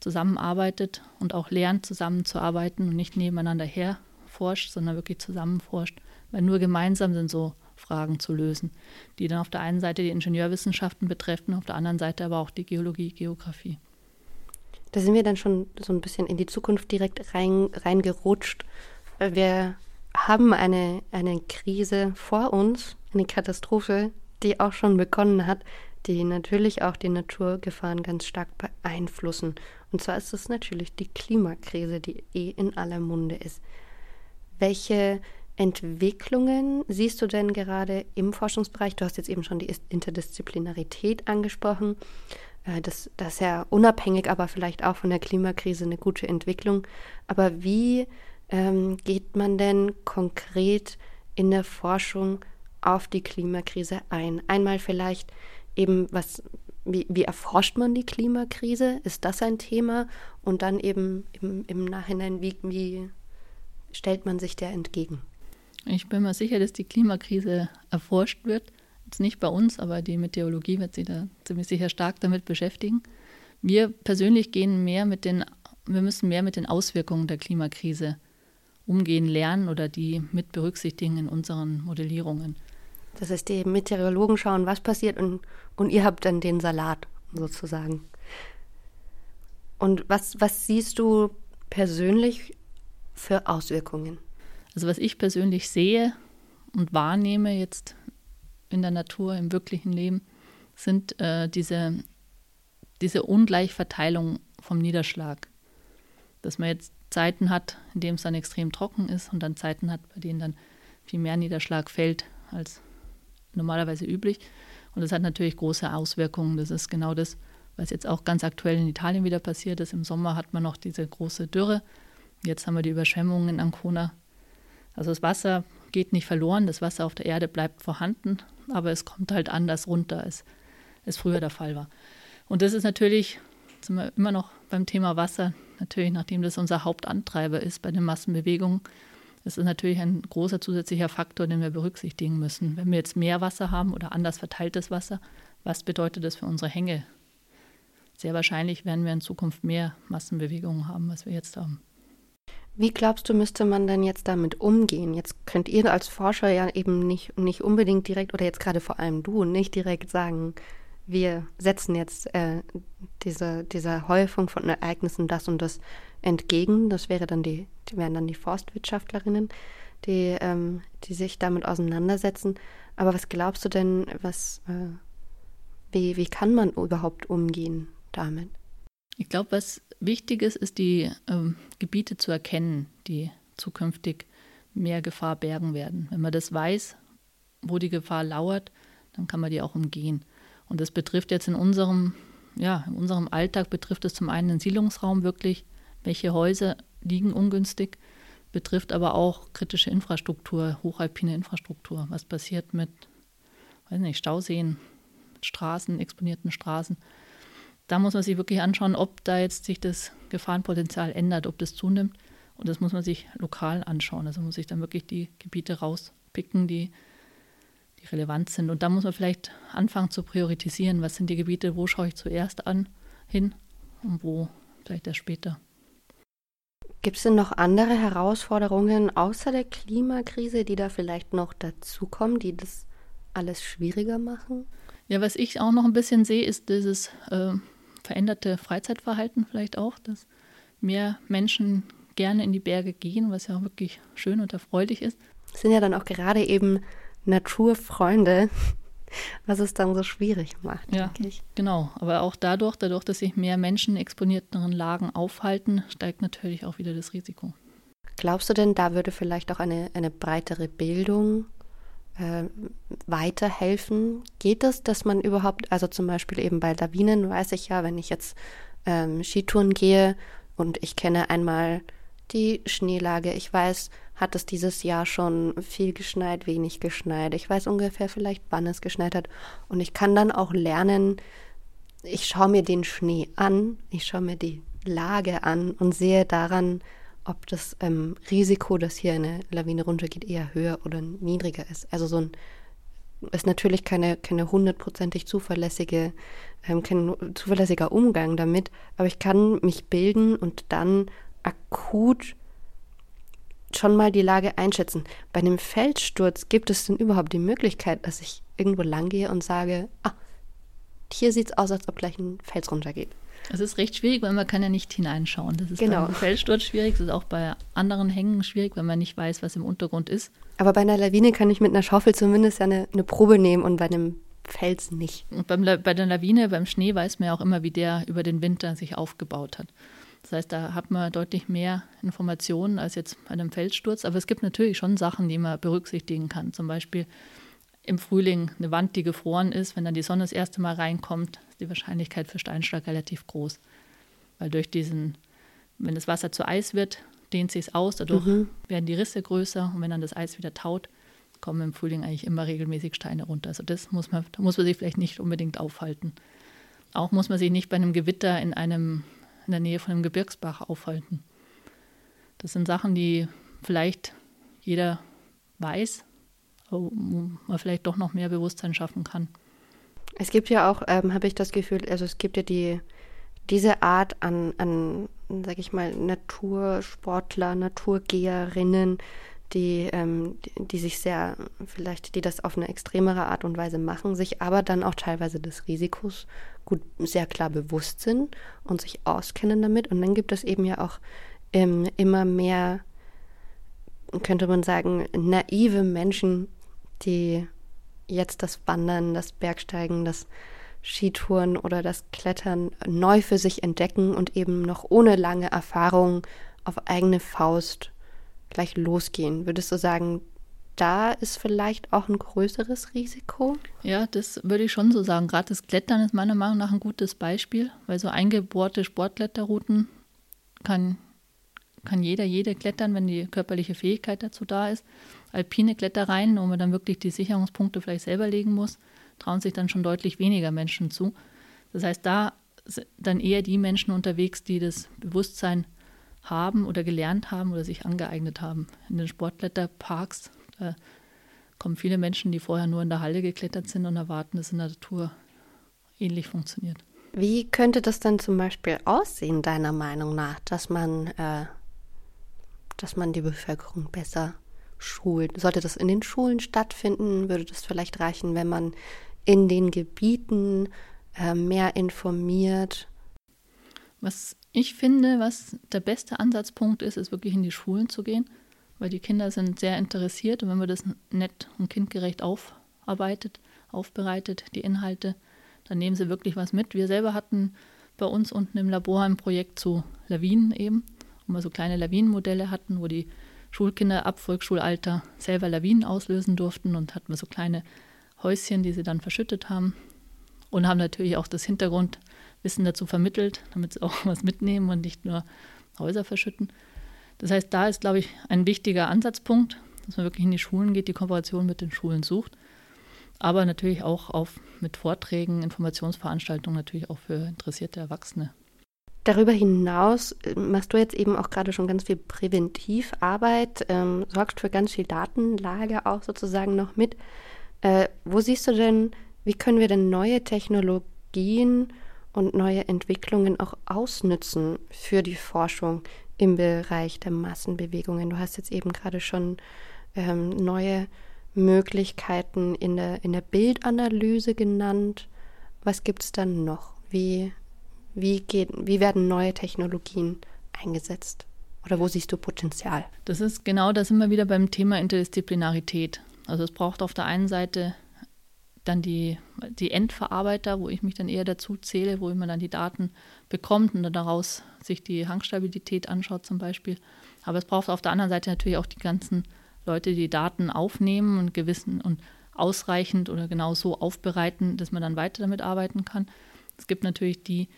zusammenarbeitet und auch lernt, zusammenzuarbeiten und nicht nebeneinander her forscht, sondern wirklich zusammen forscht. Weil nur gemeinsam sind so Fragen zu lösen, die dann auf der einen Seite die Ingenieurwissenschaften betreffen, auf der anderen Seite aber auch die Geologie, Geografie. Da sind wir dann schon so ein bisschen in die Zukunft direkt rein, reingerutscht. Wir haben eine, eine Krise vor uns, eine Katastrophe, die auch schon begonnen hat, die natürlich auch die Naturgefahren ganz stark beeinflussen. Und zwar ist es natürlich die Klimakrise, die eh in aller Munde ist. Welche Entwicklungen siehst du denn gerade im Forschungsbereich? Du hast jetzt eben schon die Interdisziplinarität angesprochen. Äh, das, das ist ja unabhängig, aber vielleicht auch von der Klimakrise eine gute Entwicklung. Aber wie ähm, geht man denn konkret in der Forschung auf die Klimakrise ein. Einmal vielleicht eben, was, wie, wie erforscht man die Klimakrise? Ist das ein Thema? Und dann eben im, im Nachhinein, wie, wie stellt man sich der entgegen? Ich bin mir sicher, dass die Klimakrise erforscht wird. Jetzt nicht bei uns, aber die Meteorologie wird sich da ziemlich sicher stark damit beschäftigen. Wir persönlich gehen mehr mit den, wir müssen mehr mit den Auswirkungen der Klimakrise umgehen lernen oder die mit berücksichtigen in unseren Modellierungen. Das heißt, die Meteorologen schauen, was passiert und, und ihr habt dann den Salat sozusagen. Und was, was siehst du persönlich für Auswirkungen? Also was ich persönlich sehe und wahrnehme jetzt in der Natur, im wirklichen Leben, sind äh, diese, diese Ungleichverteilung vom Niederschlag. Dass man jetzt Zeiten hat, in denen es dann extrem trocken ist und dann Zeiten hat, bei denen dann viel mehr Niederschlag fällt als normalerweise üblich. Und das hat natürlich große Auswirkungen. Das ist genau das, was jetzt auch ganz aktuell in Italien wieder passiert ist. Im Sommer hat man noch diese große Dürre. Jetzt haben wir die Überschwemmungen in Ancona. Also das Wasser geht nicht verloren, das Wasser auf der Erde bleibt vorhanden, aber es kommt halt anders runter. Es es früher der Fall war. Und das ist natürlich, sind wir immer noch beim Thema Wasser, natürlich, nachdem das unser Hauptantreiber ist bei den Massenbewegungen, das ist natürlich ein großer zusätzlicher Faktor, den wir berücksichtigen müssen. Wenn wir jetzt mehr Wasser haben oder anders verteiltes Wasser, was bedeutet das für unsere Hänge? Sehr wahrscheinlich werden wir in Zukunft mehr Massenbewegungen haben, als wir jetzt haben. Wie glaubst du, müsste man denn jetzt damit umgehen? Jetzt könnt ihr als Forscher ja eben nicht, nicht unbedingt direkt, oder jetzt gerade vor allem du, nicht direkt sagen, wir setzen jetzt äh, diese, dieser Häufung von Ereignissen das und das entgegen. Das wäre dann die, die wären dann die Forstwirtschaftlerinnen, die, ähm, die sich damit auseinandersetzen. Aber was glaubst du denn, was, äh, wie, wie kann man überhaupt umgehen damit? Ich glaube, was wichtig ist, ist die ähm, Gebiete zu erkennen, die zukünftig mehr Gefahr bergen werden. Wenn man das weiß, wo die Gefahr lauert, dann kann man die auch umgehen. Und das betrifft jetzt in unserem, ja, in unserem Alltag betrifft es zum einen den Siedlungsraum wirklich, welche Häuser liegen ungünstig, betrifft aber auch kritische Infrastruktur, hochalpine Infrastruktur. Was passiert mit, weiß nicht, Stauseen, Straßen, exponierten Straßen? Da muss man sich wirklich anschauen, ob da jetzt sich das Gefahrenpotenzial ändert, ob das zunimmt. Und das muss man sich lokal anschauen. Also muss ich dann wirklich die Gebiete rauspicken, die, die relevant sind. Und da muss man vielleicht anfangen zu priorisieren. Was sind die Gebiete, wo schaue ich zuerst an, hin und wo vielleicht erst später. Gibt es denn noch andere Herausforderungen außer der Klimakrise, die da vielleicht noch dazukommen, die das alles schwieriger machen? Ja, was ich auch noch ein bisschen sehe, ist dieses äh, veränderte Freizeitverhalten vielleicht auch, dass mehr Menschen gerne in die Berge gehen, was ja auch wirklich schön und erfreulich ist. Das sind ja dann auch gerade eben Naturfreunde, [laughs] was es dann so schwierig macht. Ja, genau. Aber auch dadurch, dadurch, dass sich mehr Menschen in exponierteren Lagen aufhalten, steigt natürlich auch wieder das Risiko. Glaubst du denn, da würde vielleicht auch eine, eine breitere Bildung äh, weiterhelfen? Geht es, dass man überhaupt, also zum Beispiel eben bei Lawinen weiß ich ja, wenn ich jetzt ähm, Skitouren gehe und ich kenne einmal die Schneelage, ich weiß, hat es dieses Jahr schon viel geschneit, wenig geschneit. Ich weiß ungefähr vielleicht, wann es geschneit hat. Und ich kann dann auch lernen, ich schaue mir den Schnee an, ich schaue mir die Lage an und sehe daran, ob das ähm, Risiko, dass hier eine Lawine runtergeht, eher höher oder niedriger ist. Also so ein ist natürlich keine keine hundertprozentig zuverlässige ähm, kein zuverlässiger Umgang damit, aber ich kann mich bilden und dann akut schon mal die Lage einschätzen. Bei einem Felssturz gibt es denn überhaupt die Möglichkeit, dass ich irgendwo lang gehe und sage, ah, hier sieht es aus, als ob gleich ein Fels runtergeht. Es ist recht schwierig, weil man kann ja nicht hineinschauen. Das ist genau. beim Felssturz schwierig, das ist auch bei anderen Hängen schwierig, wenn man nicht weiß, was im Untergrund ist. Aber bei einer Lawine kann ich mit einer Schaufel zumindest eine, eine Probe nehmen und bei einem Fels nicht. Und beim, bei der Lawine, beim Schnee weiß man ja auch immer, wie der über den Winter sich aufgebaut hat. Das heißt, da hat man deutlich mehr Informationen als jetzt bei einem Felssturz. Aber es gibt natürlich schon Sachen, die man berücksichtigen kann. Zum Beispiel im Frühling eine Wand, die gefroren ist, wenn dann die Sonne das erste Mal reinkommt, ist die Wahrscheinlichkeit für Steinschlag relativ groß. Weil durch diesen, wenn das Wasser zu Eis wird, dehnt sich es aus, dadurch mhm. werden die Risse größer und wenn dann das Eis wieder taut, kommen im Frühling eigentlich immer regelmäßig Steine runter. Also das muss man, da muss man sich vielleicht nicht unbedingt aufhalten. Auch muss man sich nicht bei einem Gewitter in einem in der Nähe von einem Gebirgsbach aufhalten. Das sind Sachen, die vielleicht jeder weiß, wo man vielleicht doch noch mehr Bewusstsein schaffen kann. Es gibt ja auch, ähm, habe ich das Gefühl, also es gibt ja die, diese Art an, an sag ich mal, Natursportler, Naturgeherinnen, die, ähm, die, die, sich sehr, vielleicht, die das auf eine extremere Art und Weise machen, sich aber dann auch teilweise des Risikos gut, sehr klar bewusst sind und sich auskennen damit. Und dann gibt es eben ja auch ähm, immer mehr, könnte man sagen, naive Menschen, die jetzt das Wandern, das Bergsteigen, das Skitouren oder das Klettern neu für sich entdecken und eben noch ohne lange Erfahrung auf eigene Faust gleich losgehen. Würdest du sagen, da ist vielleicht auch ein größeres Risiko? Ja, das würde ich schon so sagen. Gerade das Klettern ist meiner Meinung nach ein gutes Beispiel, weil so eingebohrte Sportkletterrouten kann, kann jeder, jede klettern, wenn die körperliche Fähigkeit dazu da ist. Alpine Klettereien, wo man dann wirklich die Sicherungspunkte vielleicht selber legen muss, trauen sich dann schon deutlich weniger Menschen zu. Das heißt, da sind dann eher die Menschen unterwegs, die das Bewusstsein haben oder gelernt haben oder sich angeeignet haben. In den Sportkletterparks kommen viele Menschen, die vorher nur in der Halle geklettert sind und erwarten, dass in der Natur ähnlich funktioniert. Wie könnte das dann zum Beispiel aussehen, deiner Meinung nach, dass man, äh, dass man die Bevölkerung besser schult? Sollte das in den Schulen stattfinden? Würde das vielleicht reichen, wenn man in den Gebieten äh, mehr informiert? Was ich finde, was der beste Ansatzpunkt ist, ist wirklich in die Schulen zu gehen, weil die Kinder sind sehr interessiert und wenn man das nett und kindgerecht aufarbeitet, aufbereitet, die Inhalte, dann nehmen sie wirklich was mit. Wir selber hatten bei uns unten im Labor ein Projekt zu Lawinen eben, wo wir so kleine Lawinenmodelle hatten, wo die Schulkinder ab Volksschulalter selber Lawinen auslösen durften und hatten wir so kleine Häuschen, die sie dann verschüttet haben und haben natürlich auch das Hintergrundwissen dazu vermittelt, damit sie auch [laughs] was mitnehmen und nicht nur Häuser verschütten. Das heißt, da ist, glaube ich, ein wichtiger Ansatzpunkt, dass man wirklich in die Schulen geht, die Kooperation mit den Schulen sucht, aber natürlich auch auf, mit Vorträgen, Informationsveranstaltungen natürlich auch für interessierte Erwachsene. Darüber hinaus äh, machst du jetzt eben auch gerade schon ganz viel Präventivarbeit, ähm, sorgst für ganz viel Datenlage auch sozusagen noch mit. Äh, wo siehst du denn wie können wir denn neue Technologien und neue Entwicklungen auch ausnützen für die Forschung im Bereich der Massenbewegungen? Du hast jetzt eben gerade schon ähm, neue Möglichkeiten in der, in der Bildanalyse genannt. Was gibt es dann noch? Wie, wie, geht, wie werden neue Technologien eingesetzt? Oder wo siehst du Potenzial? Das ist genau das immer wieder beim Thema Interdisziplinarität. Also es braucht auf der einen Seite dann die, die Endverarbeiter, wo ich mich dann eher dazu zähle, wo man dann die Daten bekommt und dann daraus sich die Hangstabilität anschaut zum Beispiel. Aber es braucht auf der anderen Seite natürlich auch die ganzen Leute, die Daten aufnehmen und gewissen und ausreichend oder genau so aufbereiten, dass man dann weiter damit arbeiten kann. Es gibt natürlich die,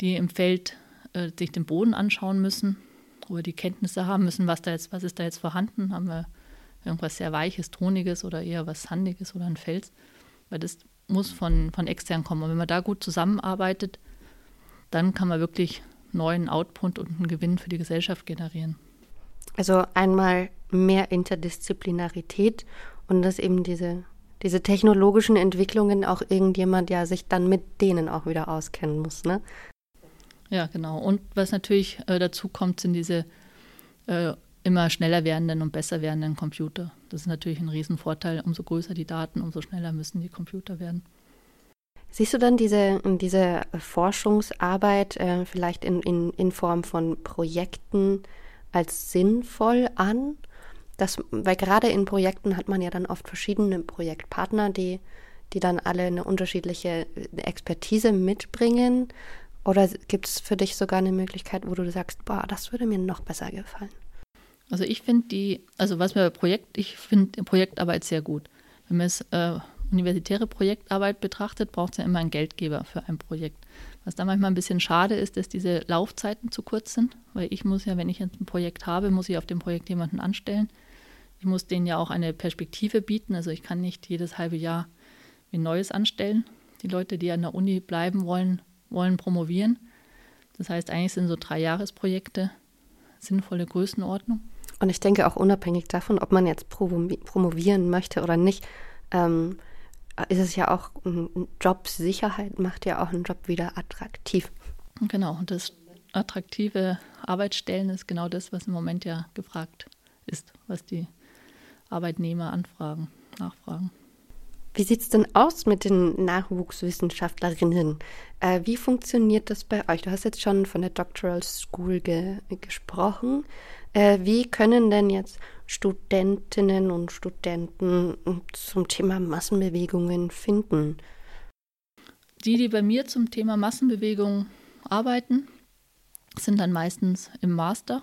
die im Feld äh, sich den Boden anschauen müssen oder die Kenntnisse haben müssen, was da jetzt, was ist da jetzt vorhanden. Haben wir irgendwas sehr Weiches, Toniges oder eher was Sandiges oder ein Fels weil das muss von, von extern kommen. Und wenn man da gut zusammenarbeitet, dann kann man wirklich neuen Output und einen Gewinn für die Gesellschaft generieren. Also einmal mehr Interdisziplinarität und dass eben diese, diese technologischen Entwicklungen auch irgendjemand ja sich dann mit denen auch wieder auskennen muss, ne? Ja, genau. Und was natürlich äh, dazu kommt, sind diese äh, immer schneller werdenden und besser werdenden Computer. Das ist natürlich ein Riesenvorteil. Umso größer die Daten, umso schneller müssen die Computer werden. Siehst du dann diese, diese Forschungsarbeit äh, vielleicht in, in, in Form von Projekten als sinnvoll an? Das, weil gerade in Projekten hat man ja dann oft verschiedene Projektpartner, die, die dann alle eine unterschiedliche Expertise mitbringen. Oder gibt es für dich sogar eine Möglichkeit, wo du sagst, boah, das würde mir noch besser gefallen? Also ich finde die, also was mir Projekt, ich finde Projektarbeit sehr gut. Wenn man es äh, universitäre Projektarbeit betrachtet, braucht es ja immer einen Geldgeber für ein Projekt. Was da manchmal ein bisschen schade ist, dass diese Laufzeiten zu kurz sind, weil ich muss ja, wenn ich ein Projekt habe, muss ich auf dem Projekt jemanden anstellen. Ich muss denen ja auch eine Perspektive bieten, also ich kann nicht jedes halbe Jahr ein Neues anstellen. Die Leute, die an der Uni bleiben wollen, wollen promovieren. Das heißt, eigentlich sind so drei Jahresprojekte sinnvolle Größenordnung. Und ich denke auch unabhängig davon, ob man jetzt promovieren möchte oder nicht, ähm, ist es ja auch Jobsicherheit, macht ja auch einen Job wieder attraktiv. Genau, und das attraktive Arbeitsstellen ist genau das, was im Moment ja gefragt ist, was die Arbeitnehmer anfragen, nachfragen. Wie sieht es denn aus mit den Nachwuchswissenschaftlerinnen? Äh, wie funktioniert das bei euch? Du hast jetzt schon von der Doctoral School ge gesprochen. Äh, wie können denn jetzt Studentinnen und Studenten zum Thema Massenbewegungen finden? Die, die bei mir zum Thema Massenbewegung arbeiten, sind dann meistens im Master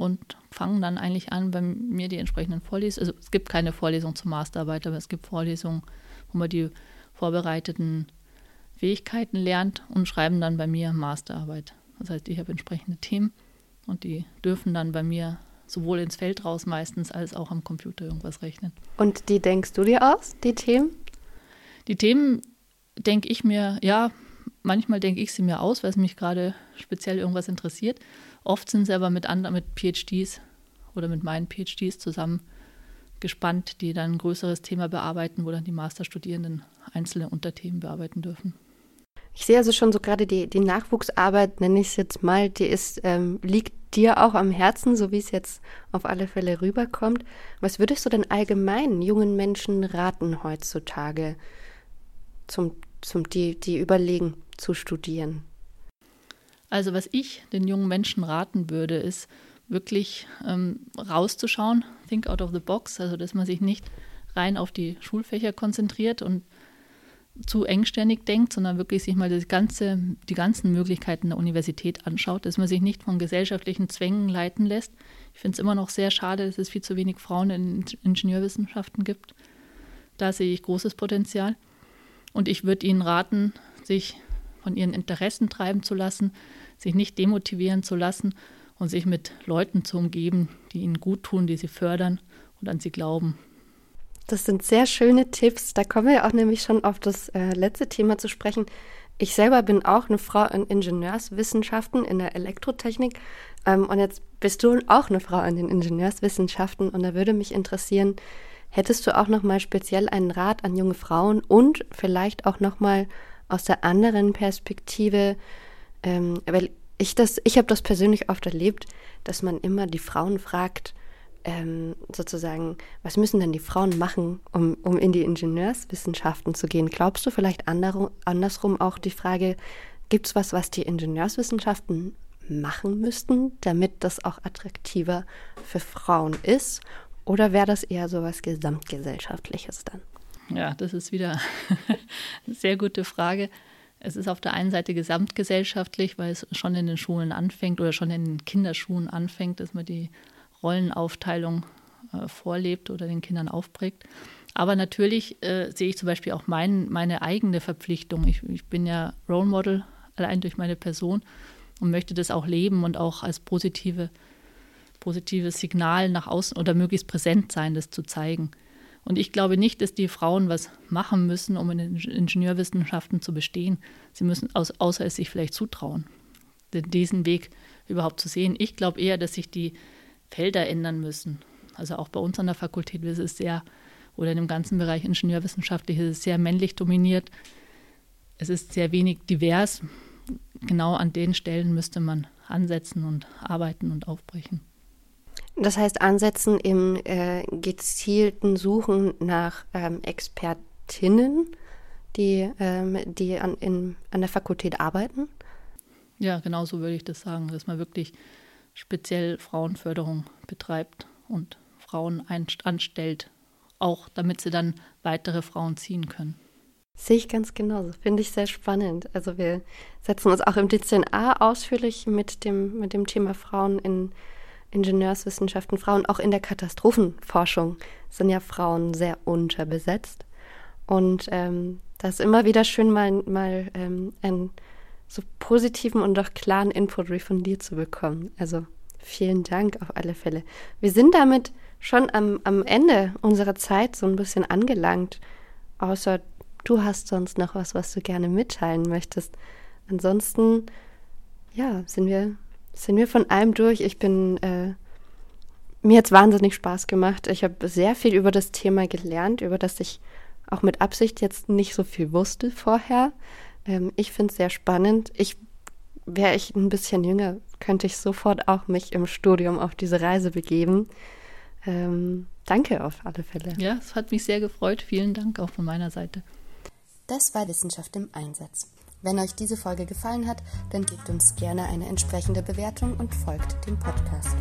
und fangen dann eigentlich an, bei mir die entsprechenden Vorlesungen, also es gibt keine Vorlesung zur Masterarbeit, aber es gibt Vorlesungen, wo man die vorbereiteten Fähigkeiten lernt und schreiben dann bei mir Masterarbeit. Das heißt, ich habe entsprechende Themen und die dürfen dann bei mir sowohl ins Feld raus meistens als auch am Computer irgendwas rechnen. Und die denkst du dir aus, die Themen? Die Themen denke ich mir, ja, manchmal denke ich sie mir aus, weil es mich gerade speziell irgendwas interessiert. Oft sind sie aber mit anderen, mit PhDs oder mit meinen PhDs zusammen gespannt, die dann ein größeres Thema bearbeiten, wo dann die Masterstudierenden einzelne Unterthemen bearbeiten dürfen. Ich sehe also schon so gerade die, die Nachwuchsarbeit, nenne ich es jetzt mal, die ist, ähm, liegt dir auch am Herzen, so wie es jetzt auf alle Fälle rüberkommt. Was würdest du denn allgemein jungen Menschen raten heutzutage, zum, zum, die, die überlegen zu studieren? Also was ich den jungen Menschen raten würde, ist wirklich ähm, rauszuschauen, think out of the box, also dass man sich nicht rein auf die Schulfächer konzentriert und zu engständig denkt, sondern wirklich sich mal das ganze, die ganzen Möglichkeiten der Universität anschaut, dass man sich nicht von gesellschaftlichen Zwängen leiten lässt. Ich finde es immer noch sehr schade, dass es viel zu wenig Frauen in Ingenieurwissenschaften gibt. Da sehe ich großes Potenzial. Und ich würde Ihnen raten, sich von Ihren Interessen treiben zu lassen, sich nicht demotivieren zu lassen und sich mit Leuten zu umgeben, die Ihnen gut tun, die Sie fördern und an Sie glauben. Das sind sehr schöne Tipps. Da kommen wir auch nämlich schon auf das äh, letzte Thema zu sprechen. Ich selber bin auch eine Frau in Ingenieurswissenschaften, in der Elektrotechnik. Ähm, und jetzt bist du auch eine Frau in den Ingenieurswissenschaften. Und da würde mich interessieren, hättest du auch noch mal speziell einen Rat an junge Frauen und vielleicht auch noch mal aus der anderen Perspektive, ähm, weil ich das, ich habe das persönlich oft erlebt, dass man immer die Frauen fragt, ähm, sozusagen, was müssen denn die Frauen machen, um, um in die Ingenieurswissenschaften zu gehen? Glaubst du vielleicht andersrum auch die Frage, gibt es was, was die Ingenieurswissenschaften machen müssten, damit das auch attraktiver für Frauen ist? Oder wäre das eher so was Gesamtgesellschaftliches dann? Ja, das ist wieder [laughs] eine sehr gute Frage. Es ist auf der einen Seite gesamtgesellschaftlich, weil es schon in den Schulen anfängt oder schon in den Kinderschuhen anfängt, dass man die Rollenaufteilung äh, vorlebt oder den Kindern aufprägt. Aber natürlich äh, sehe ich zum Beispiel auch mein, meine eigene Verpflichtung. Ich, ich, bin ja Role Model allein durch meine Person und möchte das auch leben und auch als positive, positives Signal nach außen oder möglichst präsent sein, das zu zeigen. Und ich glaube nicht, dass die Frauen was machen müssen, um in den Ingenieurwissenschaften zu bestehen. Sie müssen, außer es sich vielleicht zutrauen, diesen Weg überhaupt zu sehen. Ich glaube eher, dass sich die Felder ändern müssen. Also auch bei uns an der Fakultät ist es sehr, oder in dem ganzen Bereich Ingenieurwissenschaftlich ist es sehr männlich dominiert. Es ist sehr wenig divers. Genau an den Stellen müsste man ansetzen und arbeiten und aufbrechen. Das heißt, ansetzen im äh, gezielten Suchen nach ähm, Expertinnen, die, ähm, die an, in, an der Fakultät arbeiten? Ja, genau so würde ich das sagen, dass man wirklich speziell Frauenförderung betreibt und Frauen anstellt, auch damit sie dann weitere Frauen ziehen können. Sehe ich ganz genauso. Finde ich sehr spannend. Also wir setzen uns auch im DCNA ausführlich mit dem, mit dem Thema Frauen in Ingenieurswissenschaften, Frauen auch in der Katastrophenforschung sind ja Frauen sehr unterbesetzt. Und ähm, das ist immer wieder schön, mal, mal ähm, einen so positiven und doch klaren Input von dir zu bekommen. Also vielen Dank auf alle Fälle. Wir sind damit schon am, am Ende unserer Zeit so ein bisschen angelangt. Außer du hast sonst noch was, was du gerne mitteilen möchtest. Ansonsten, ja, sind wir, sind wir von allem durch. Ich bin, äh, mir hat es wahnsinnig Spaß gemacht. Ich habe sehr viel über das Thema gelernt, über das ich auch mit Absicht jetzt nicht so viel wusste vorher. Ähm, ich finde es sehr spannend. Ich wäre ich ein bisschen jünger, könnte ich sofort auch mich im Studium auf diese Reise begeben. Ähm, danke auf alle Fälle. Ja, es hat mich sehr gefreut. Vielen Dank auch von meiner Seite. Das war Wissenschaft im Einsatz. Wenn euch diese Folge gefallen hat, dann gebt uns gerne eine entsprechende Bewertung und folgt dem Podcast.